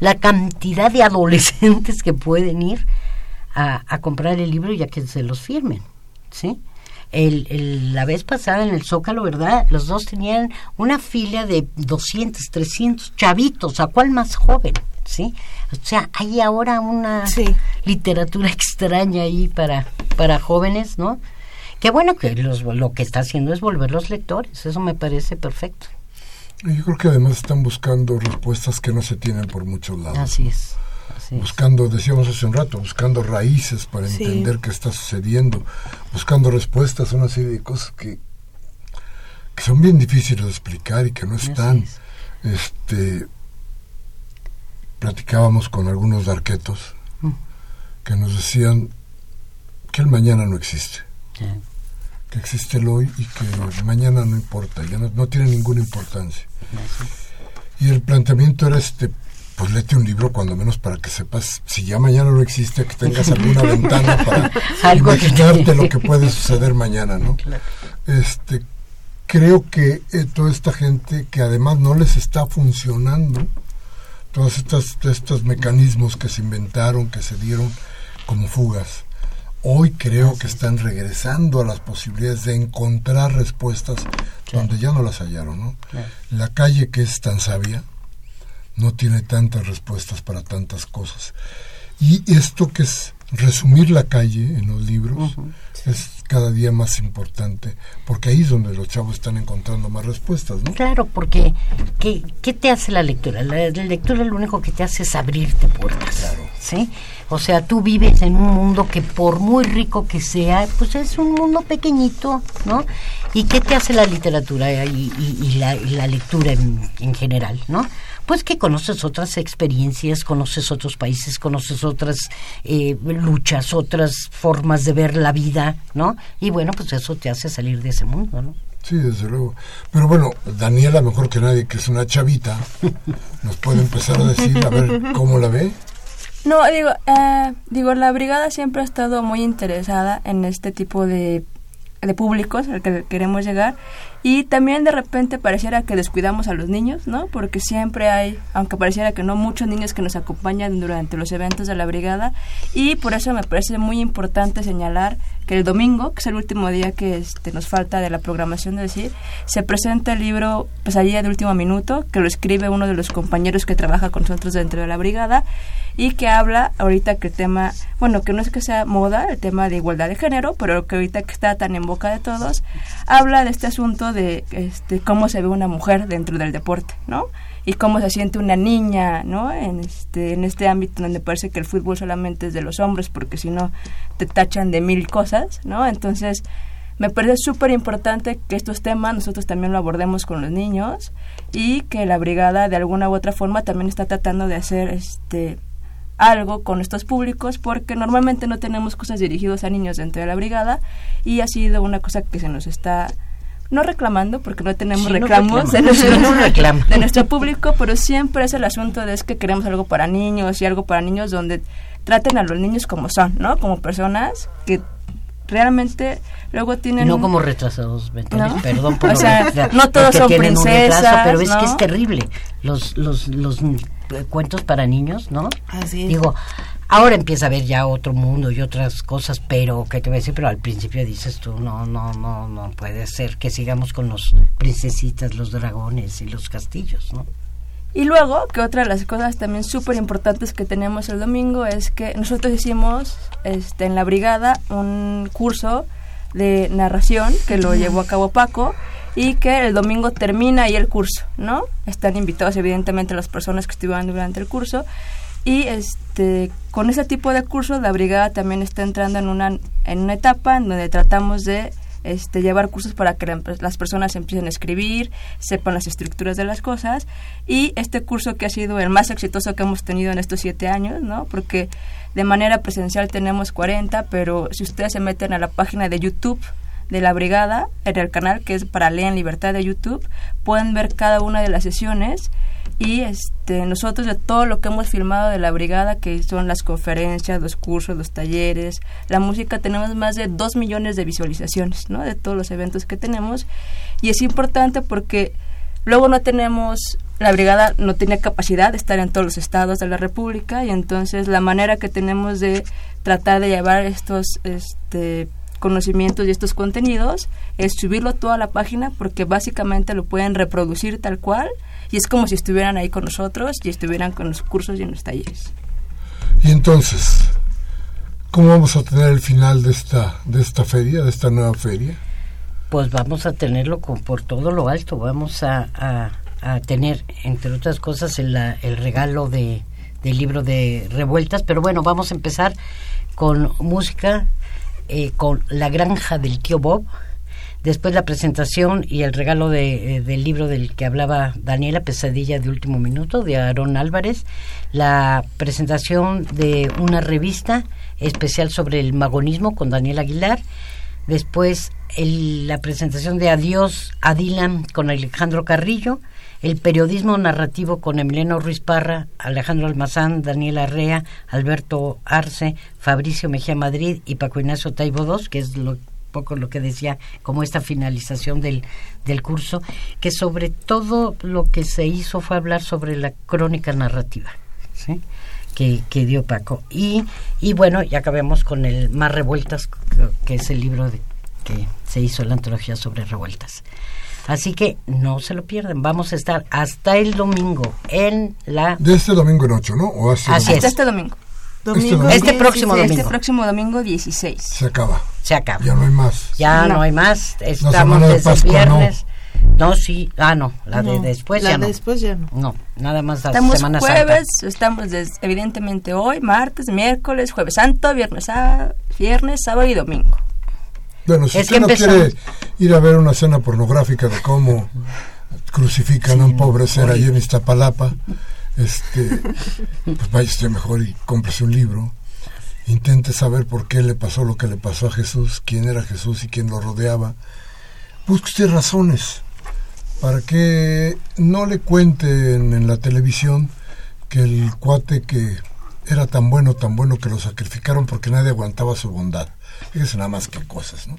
la cantidad de adolescentes que pueden ir a, a comprar el libro ya que se los firmen, ¿sí? el, la vez pasada en el Zócalo, ¿verdad? Los dos tenían una fila de 200, 300 chavitos, ¿a cuál más joven? ¿Sí? O sea, hay ahora una literatura extraña ahí para, para jóvenes, ¿no? Qué bueno que los, lo que está haciendo es volver los lectores, eso me parece perfecto. Yo creo que además están buscando respuestas que no se tienen por muchos lados. Así es buscando, decíamos hace un rato, buscando raíces para entender qué está sucediendo, buscando respuestas a una serie de cosas que, que son bien difíciles de explicar y que no están. Este, platicábamos con algunos darquetos mm. que nos decían que el mañana no existe. Que existe el hoy y que mañana no importa, ya no, no tiene ninguna importancia. Y el planteamiento era este, pues léete un libro cuando menos para que sepas, si ya mañana no existe, que tengas alguna ventana para imaginarte lo que puede suceder mañana, ¿no? Este, creo que eh, toda esta gente que además no les está funcionando, todos estos, estos mecanismos que se inventaron, que se dieron como fugas, hoy creo que están regresando a las posibilidades de encontrar respuestas donde ya no las hallaron, ¿no? La calle que es tan sabia, no tiene tantas respuestas para tantas cosas. Y esto que es resumir la calle en los libros es cada día más importante, porque ahí es donde los chavos están encontrando más respuestas, ¿no? Claro, porque ¿qué, qué te hace la lectura? La, lectura lo único que te hace es abrirte puertas, claro. ¿sí? O sea, tú vives en un mundo que por muy rico que sea, pues es un mundo pequeñito, ¿no? ¿Y qué te hace la literatura y, y, la, la, lectura en, en general, ¿no? pues que conoces otras experiencias, conoces otros países, conoces otras eh, luchas, otras formas de ver la vida, ¿no? Y bueno, pues eso te hace salir de ese mundo, ¿no? Sí, desde luego. Pero bueno, Daniela, mejor que nadie, que es una chavita, nos puede empezar a decir, a ver, ¿cómo la ve? No, digo, eh, digo, la brigada siempre ha estado muy interesada en este tipo de de públicos al que queremos llegar y también de repente pareciera que descuidamos a los niños, ¿no? Porque siempre hay, aunque pareciera que no, muchos niños que nos acompañan durante los eventos de la brigada y por eso me parece muy importante señalar que el domingo, que es el último día que este, nos falta de la programación de decir, se presenta el libro Pesadilla de último minuto, que lo escribe uno de los compañeros que trabaja con nosotros dentro de la brigada y que habla ahorita que el tema, bueno, que no es que sea moda, el tema de igualdad de género, pero que ahorita que está tan en boca de todos, habla de este asunto de este, cómo se ve una mujer dentro del deporte, ¿no? Y cómo se siente una niña, ¿no? En este, en este ámbito donde parece que el fútbol solamente es de los hombres, porque si no te tachan de mil cosas, ¿no? Entonces, me parece súper importante que estos temas nosotros también lo abordemos con los niños y que la brigada de alguna u otra forma también está tratando de hacer este algo con estos públicos porque normalmente no tenemos cosas dirigidas a niños dentro de la brigada y ha sido una cosa que se nos está no reclamando porque no tenemos reclamos de, nuestro, de nuestro público pero siempre es el asunto de es que queremos algo para niños y algo para niños donde traten a los niños como son no como personas que realmente luego tienen no como retrasados mentales perdón por o sea, no todos son princesas pero es que es terrible. Los los los cuentos para niños no así es. digo ahora empieza a haber ya otro mundo y otras cosas pero qué te voy a decir pero al principio dices tú no no no no puede ser que sigamos con los princesitas los dragones y los castillos no y luego, que otra de las cosas también súper importantes que tenemos el domingo es que nosotros hicimos este, en la brigada un curso de narración que lo llevó a cabo Paco y que el domingo termina ahí el curso, ¿no? Están invitados evidentemente las personas que estuvieron durante el curso y este con ese tipo de cursos la brigada también está entrando en una en una etapa en donde tratamos de este, llevar cursos para que las personas empiecen a escribir, sepan las estructuras de las cosas. Y este curso que ha sido el más exitoso que hemos tenido en estos siete años, ¿no? Porque de manera presencial tenemos 40, pero si ustedes se meten a la página de YouTube de la brigada, en el canal que es para Leer en Libertad de YouTube, pueden ver cada una de las sesiones y este nosotros de todo lo que hemos filmado de la brigada que son las conferencias los cursos los talleres la música tenemos más de dos millones de visualizaciones no de todos los eventos que tenemos. Y es importante porque luego no tenemos la brigada no tiene capacidad de estar en todos los estados de la república y entonces la manera que tenemos de tratar de llevar estos este conocimientos y estos contenidos es subirlo a toda la página porque básicamente lo pueden reproducir tal cual y es como si estuvieran ahí con nosotros y estuvieran con los cursos y en los talleres. Y entonces, ¿cómo vamos a tener el final de esta, de esta feria, de esta nueva feria? Pues vamos a tenerlo con, por todo lo alto, vamos a, a, tener, entre otras cosas, el, el regalo de, del libro de revueltas, pero bueno, vamos a empezar con música, eh, con La Granja del Tío Bob, Después la presentación y el regalo de, eh, del libro del que hablaba Daniela, Pesadilla de Último Minuto, de Aarón Álvarez. La presentación de una revista especial sobre el magonismo con Daniel Aguilar. Después la presentación de Adiós a Dylan con Alejandro Carrillo. El periodismo narrativo con Emiliano Ruiz Parra, Alejandro Almazán, Daniel Arrea, Alberto Arce, Fabricio Mejía Madrid y Paco Ignacio Taibo II, que es lo poco lo que decía como esta finalización del, del curso, que sobre todo lo que se hizo fue hablar sobre la crónica narrativa. Que, que, dio Paco. Y, y bueno, ya acabemos con el Más Revueltas, que, es el libro de, que se hizo la antología sobre revueltas. Así que no se lo pierden. Vamos a estar hasta el domingo en la... De este domingo en ocho, ¿no? ¿O Así es. este domingo. Domingo, este, próximo domingo. Este próximo domingo 16. Se acaba. Se acaba. Ya no hay más. Ya no, hay más. Estamos desde el viernes. No. sí, ah, no, la de después ya no. después ya no. No, nada más la estamos Semana jueves, estamos evidentemente hoy, martes, miércoles, jueves santo, viernes, sábado, viernes, sábado y domingo. Bueno, si usted no quiere ir a ver una escena pornográfica de cómo crucifican a un pobre ser allí en Iztapalapa, este, pues vaya usted mejor y cómprese un libro. Intente saber por qué le pasó lo que le pasó a Jesús, quién era Jesús y quién lo rodeaba. Busque usted razones para que no le cuenten en la televisión que el cuate que era tan bueno, tan bueno que lo sacrificaron porque nadie aguantaba su bondad. Fíjese nada más que cosas, ¿no?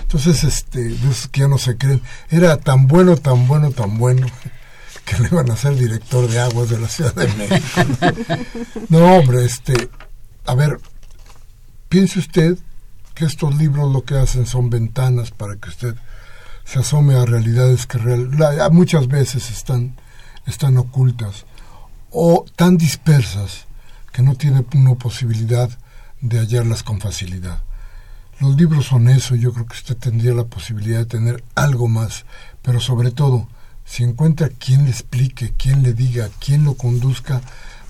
Entonces, este, que ya no se creen, era tan bueno, tan bueno, tan bueno, que le iban a ser director de aguas de la Ciudad de México. no, hombre, este, a ver, piense usted que estos libros lo que hacen son ventanas para que usted se asome a realidades que real, muchas veces están, están ocultas o tan dispersas que no tiene una posibilidad de hallarlas con facilidad. Los libros son eso, yo creo que usted tendría la posibilidad de tener algo más, pero sobre todo, si encuentra quien le explique, quien le diga, quien lo conduzca,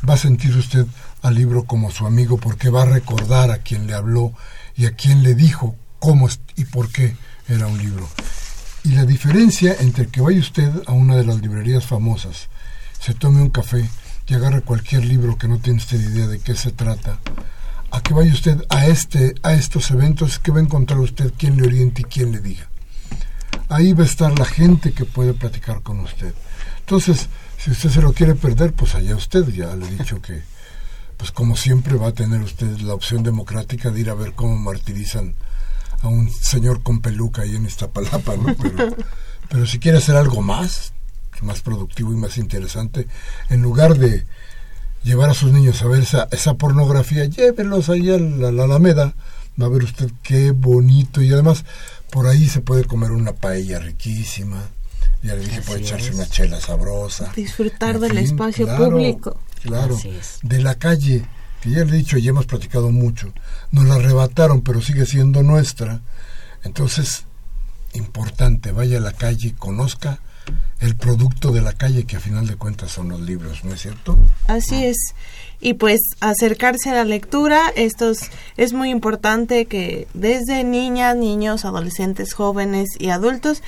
va a sentir usted al libro como su amigo porque va a recordar a quien le habló y a quien le dijo cómo y por qué era un libro. Y la diferencia entre que vaya usted a una de las librerías famosas, se tome un café y agarre cualquier libro que no tiene usted idea de qué se trata, a que vaya usted a este a estos eventos que va a encontrar usted quien le oriente y quien le diga. Ahí va a estar la gente que puede platicar con usted. Entonces, si usted se lo quiere perder, pues allá usted, ya le he dicho que, pues como siempre va a tener usted la opción democrática de ir a ver cómo martirizan a un señor con peluca ahí en esta palapa, ¿no? Pero, pero si quiere hacer algo más, más productivo y más interesante, en lugar de llevar a sus niños a ver esa, esa pornografía, llévelos ahí a la, la, Alameda, va a ver usted qué bonito y además por ahí se puede comer una paella riquísima, ya le dije, puede echarse una chela sabrosa. Disfrutar del espacio público. Claro, de la calle, que ya le he dicho y hemos platicado mucho, nos la arrebataron, pero sigue siendo nuestra. Entonces, importante, vaya a la calle, conozca el producto de la calle, que a final de cuentas son los libros, ¿no es cierto? Así es. Y pues acercarse a la lectura, esto es, muy importante que desde niñas, niños, adolescentes, jóvenes y adultos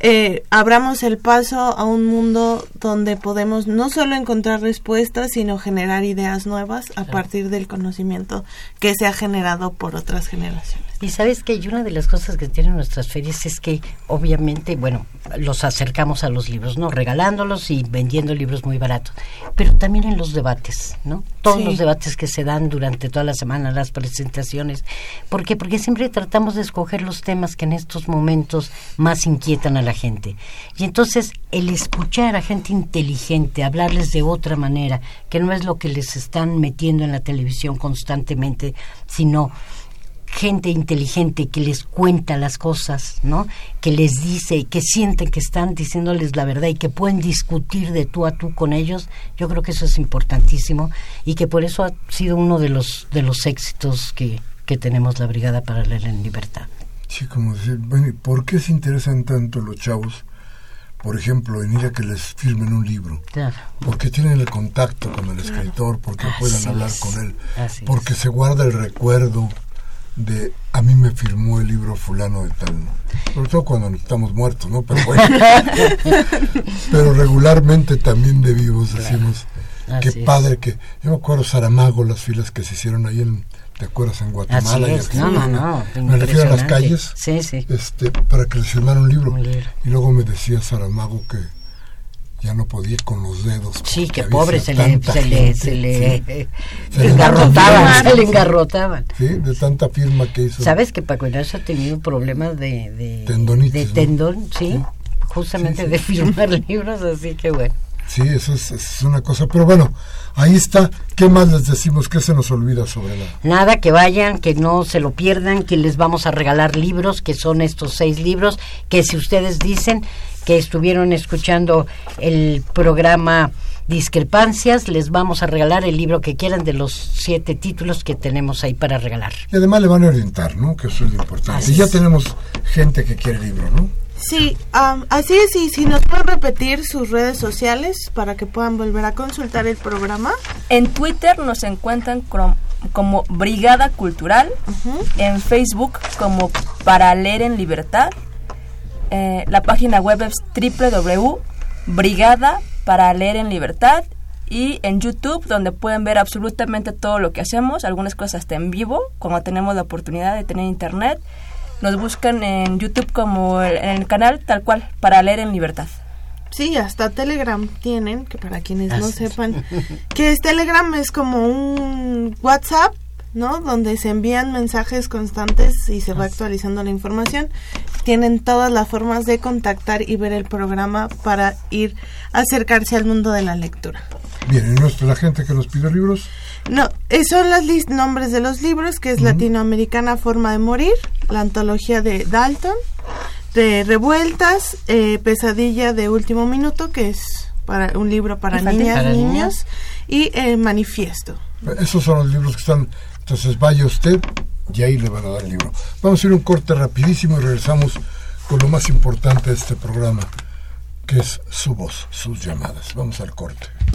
eh, abramos el paso a un mundo donde podemos no solo encontrar respuestas, sino generar ideas nuevas a partir del conocimiento que se ha generado por otras generaciones. Y sabes que una de las cosas que tienen nuestras ferias es que obviamente, bueno, los acercamos a los libros, ¿no? Regalándolos y vendiendo libros muy baratos, pero también en los debates, ¿no? Todos los debates que se dan durante toda la semana, las presentaciones. ¿Por qué? Porque siempre tratamos de escoger los temas que en estos momentos más inquietan a la gente. Y entonces el escuchar a gente inteligente, hablarles de otra manera, que no es lo que les están metiendo en la televisión constantemente, sino gente inteligente que les cuenta las cosas, ¿no? Que les dice, que sienten que están diciéndoles la verdad y que pueden discutir de tú a tú con ellos, yo creo que eso es importantísimo y que por eso ha sido uno de los de los éxitos que, que tenemos la Brigada para leer en libertad. Sí, como decir, bueno, ¿por qué se interesan tanto los chavos? Por ejemplo, en ir a que les firmen un libro. Claro. Porque tienen el contacto con el escritor, porque puedan hablar con él, porque se guarda el recuerdo, de a mí me firmó el libro fulano de tal, sobre todo cuando estamos muertos, ¿no? Pero bueno, pero regularmente también de vivos decimos, qué padre que, yo me acuerdo Saramago, las filas que se hicieron ahí en, ¿te acuerdas? En Guatemala. no, no, no, me refiero a las calles, sí, sí. este, para que les firmaran un libro. Y luego me decía Saramago que ya no podía con los dedos. Sí, que pobre, se le, se le, se le, engarrotaban, se le engarrotaban. Sí, de tanta firma que hizo. ¿Sabes que Paco Ignacio ha tenido problemas de, de, Tendonitis, de tendón? Sí, justamente de firmar libros, así que bueno. Sí, eso es, es, una cosa, pero bueno, ahí está. ¿Qué más les decimos? ¿Qué se nos olvida sobre la...? Nada, que vayan, que no se lo pierdan, que les vamos a regalar libros, que son estos seis libros, que si ustedes dicen que estuvieron escuchando el programa Discrepancias, les vamos a regalar el libro que quieran de los siete títulos que tenemos ahí para regalar. Y además le van a orientar, ¿no? Que eso es lo importante. y ya tenemos gente que quiere el libro, ¿no? Sí, así es, y si nos pueden repetir sus redes sociales para que puedan volver a consultar el programa. En Twitter nos encuentran como Brigada Cultural, en Facebook como Para Leer en Libertad, eh, la página web es www.brigada para leer en libertad. Y en YouTube donde pueden ver absolutamente todo lo que hacemos, algunas cosas hasta en vivo, cuando tenemos la oportunidad de tener internet. Nos buscan en YouTube como el, en el canal tal cual, para leer en libertad. Sí, hasta Telegram tienen, que para quienes no sepan, que es Telegram es como un WhatsApp ¿no? Donde se envían mensajes constantes y se va actualizando la información. Tienen todas las formas de contactar y ver el programa para ir acercarse al mundo de la lectura. Bien, ¿y nuestra, la gente que nos pide libros? No, eh, son los nombres de los libros, que es Latinoamericana Forma de Morir, la antología de Dalton, de Revueltas, eh, Pesadilla de Último Minuto, que es para un libro para niñas y niños, y el Manifiesto. Esos son los libros que están. Entonces vaya usted y ahí le van a dar el libro. Vamos a ir un corte rapidísimo y regresamos con lo más importante de este programa, que es su voz, sus llamadas. Vamos al corte.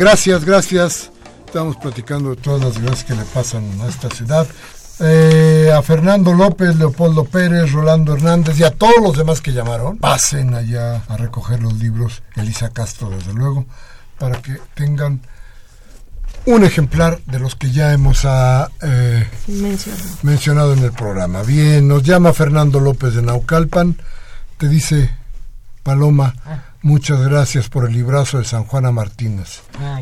gracias, gracias. Estamos platicando de todas las gracias que le pasan a esta ciudad. Eh, a Fernando López, Leopoldo Pérez, Rolando Hernández y a todos los demás que llamaron, pasen allá a recoger los libros, Elisa Castro desde luego, para que tengan un ejemplar de los que ya hemos ah, eh, mencionado en el programa. Bien, nos llama Fernando López de Naucalpan, te dice Paloma. Ah. Muchas gracias por el librazo de San Juana Martínez.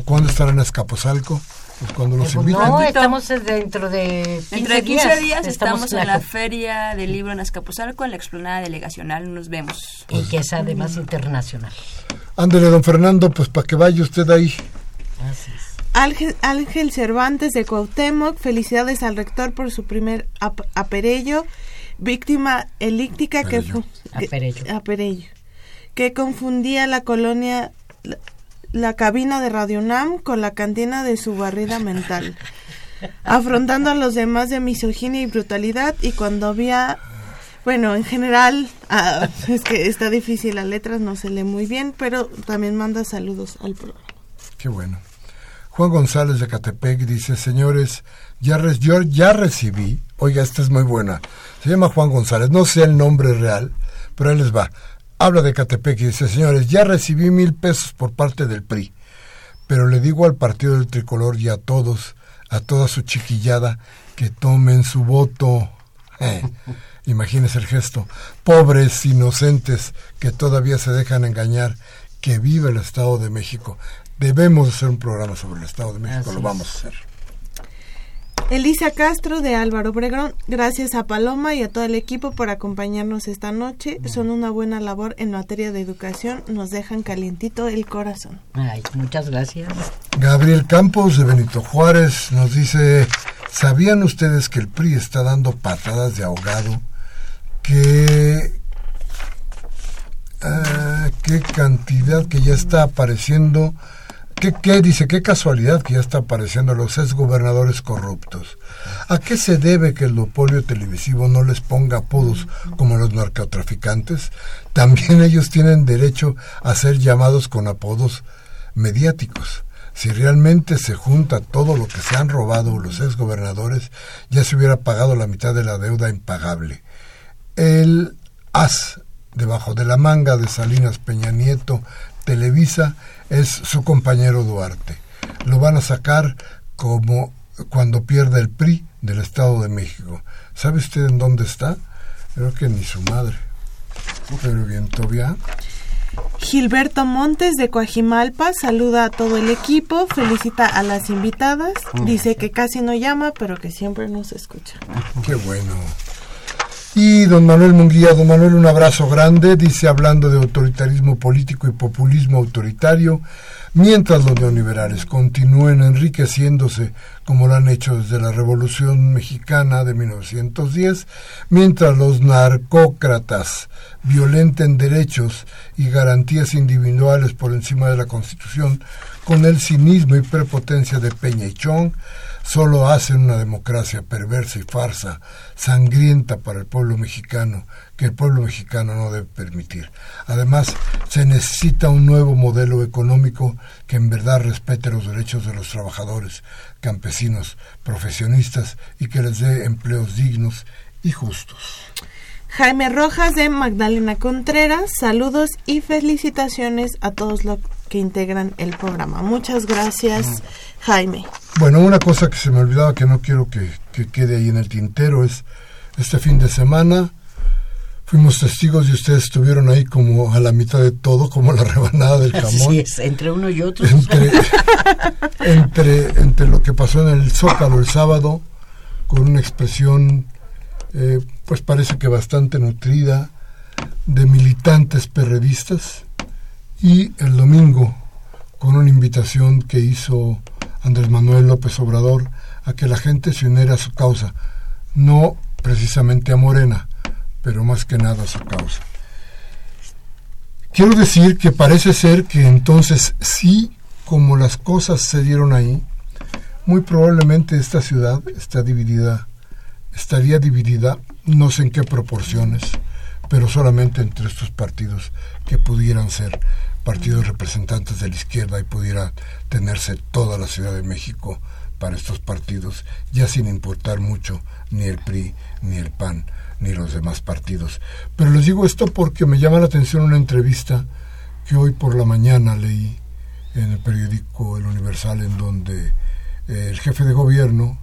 ¿Cuándo estarán en Escaposalco? Pues cuando los invitan. No, estamos dentro de 15 días. días estamos, en la, Feria del Libro en Escaposalco, en la explanada delegacional. Nos vemos. Y que es además internacional. Ándele, don Fernando, pues para que vaya usted ahí. Ángel, Ángel Cervantes de Cuauhtémoc, felicidades al rector por su primer aperello, víctima elíptica que fue... Aperello que confundía la colonia, la, cabina de Radio Nam con la cantina de su barrida mental, afrontando a los demás de misoginia y brutalidad y cuando había bueno, en general, ah, es que está difícil, las letras no se lee muy bien, pero también manda saludos al programa. Qué bueno. Juan González de Catepec dice, señores, ya, yo ya recibí, oiga, esta es muy buena, se llama Juan González, no sé el nombre real, pero él les va habla de Catepec y dice, señores, ya recibí mil pesos por parte del PRI, pero le digo al partido del tricolor y a todos, a toda su chiquillada, que tomen su voto. Eh, imagínese el gesto. Pobres inocentes que todavía se dejan engañar, que vive el Estado de México. Debemos hacer un programa sobre el Estado de México, lo vamos a hacer. Elisa Castro de Álvaro Obregón, gracias a Paloma y a todo el equipo por acompañarnos esta noche. Son una buena labor en materia de educación, nos dejan calientito el corazón. Ay, muchas gracias. Gabriel Campos de Benito Juárez nos dice, ¿sabían ustedes que el PRI está dando patadas de ahogado? Que ah, qué cantidad que ya está apareciendo ¿Qué, dice? Qué casualidad que ya está apareciendo los exgobernadores corruptos. ¿A qué se debe que el duopolio televisivo no les ponga apodos como los narcotraficantes? También ellos tienen derecho a ser llamados con apodos mediáticos. Si realmente se junta todo lo que se han robado los exgobernadores, ya se hubiera pagado la mitad de la deuda impagable. El as debajo de la manga de Salinas Peña Nieto, Televisa, es su compañero Duarte. Lo van a sacar como cuando pierde el PRI del Estado de México. ¿Sabe usted en dónde está? Creo que ni su madre. Pero bien, todavía. Gilberto Montes de Coajimalpa saluda a todo el equipo, felicita a las invitadas, mm. dice que casi no llama, pero que siempre nos escucha. Qué bueno. Y don Manuel Munguía, don Manuel, un abrazo grande, dice hablando de autoritarismo político y populismo autoritario, mientras los neoliberales continúen enriqueciéndose como lo han hecho desde la Revolución Mexicana de 1910, mientras los narcócratas violenten derechos y garantías individuales por encima de la Constitución con el cinismo y prepotencia de Peña y Chong, solo hacen una democracia perversa y farsa, sangrienta para el pueblo mexicano, que el pueblo mexicano no debe permitir. Además, se necesita un nuevo modelo económico que en verdad respete los derechos de los trabajadores, campesinos, profesionistas y que les dé empleos dignos y justos. Jaime Rojas de Magdalena Contreras, saludos y felicitaciones a todos los que integran el programa. Muchas gracias, Jaime. Bueno, una cosa que se me olvidaba que no quiero que, quede ahí en el tintero es este fin de semana fuimos testigos y ustedes estuvieron ahí como a la mitad de todo, como la rebanada del jamón. Así es, entre uno y otro. Entre, entre, entre lo que pasó en el Zócalo el sábado, con una expresión eh, pues parece que bastante nutrida de militantes perredistas y el domingo con una invitación que hizo Andrés Manuel López Obrador a que la gente se uniera a su causa, no precisamente a Morena, pero más que nada a su causa. Quiero decir que parece ser que entonces sí, como las cosas se dieron ahí, muy probablemente esta ciudad está dividida estaría dividida no sé en qué proporciones, pero solamente entre estos partidos que pudieran ser partidos representantes de la izquierda y pudiera tenerse toda la Ciudad de México para estos partidos, ya sin importar mucho ni el PRI, ni el PAN, ni los demás partidos. Pero les digo esto porque me llama la atención una entrevista que hoy por la mañana leí en el periódico El Universal, en donde eh, el jefe de gobierno,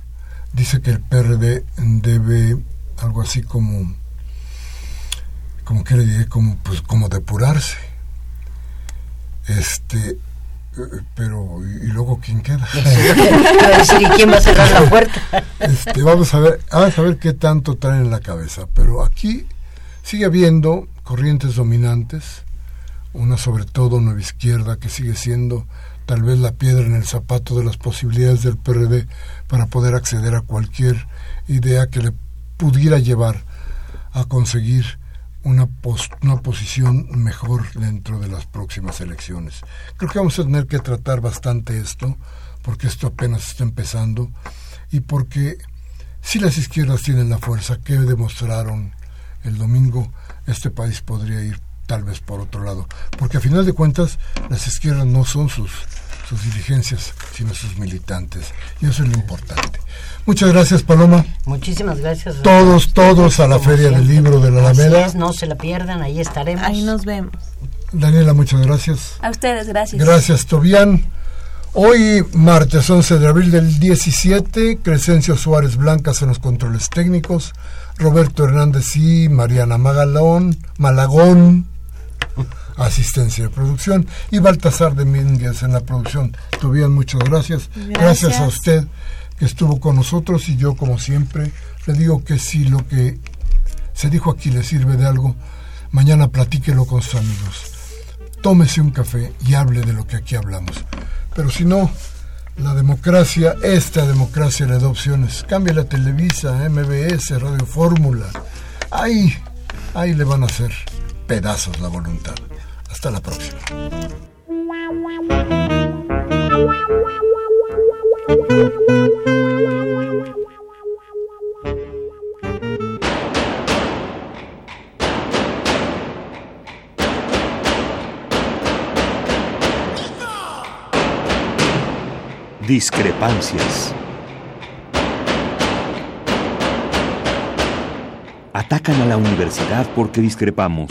dice que el PRD debe algo así como como que le diré como pues como depurarse. Este pero y, luego quién queda quién va a cerrar la puerta este, vamos a ver vamos a ver qué tanto traen en la cabeza pero aquí sigue habiendo corrientes dominantes una sobre todo nueva izquierda que sigue siendo tal vez la piedra en el zapato de las posibilidades del PRD para poder acceder a cualquier idea que le pudiera llevar a conseguir una, una posición mejor dentro de las próximas elecciones. Creo que vamos a tener que tratar bastante esto, porque esto apenas está empezando y porque si las izquierdas tienen la fuerza que demostraron el domingo, este país podría ir tal vez por otro lado. Porque a final de cuentas, las izquierdas no son sus, sus dirigencias, sino sus militantes. Y eso es lo importante. Muchas gracias, Paloma. Muchísimas gracias. Todos, todos a la Feria del Libro de la Alameda. no se la pierdan, ahí estaremos. Ahí nos vemos. Daniela, muchas gracias. A ustedes, gracias. Gracias, Tobián. Hoy, martes 11 de abril del 17, Crescencio Suárez Blancas en los controles técnicos, Roberto Hernández y Mariana Magalón, Malagón, asistencia de producción, y Baltasar de Mínguez en la producción. Tuvieron muchas gracias. gracias. a usted que estuvo con nosotros y yo, como siempre, le digo que si lo que se dijo aquí le sirve de algo, mañana platíquelo con sus amigos. Tómese un café y hable de lo que aquí hablamos. Pero si no, la democracia, esta democracia le da opciones. Cambia la Televisa, MBS, Radio Fórmula. Ahí, ahí le van a hacer pedazos la voluntad. Hasta la próxima. Discrepancias. Atacan a la universidad porque discrepamos.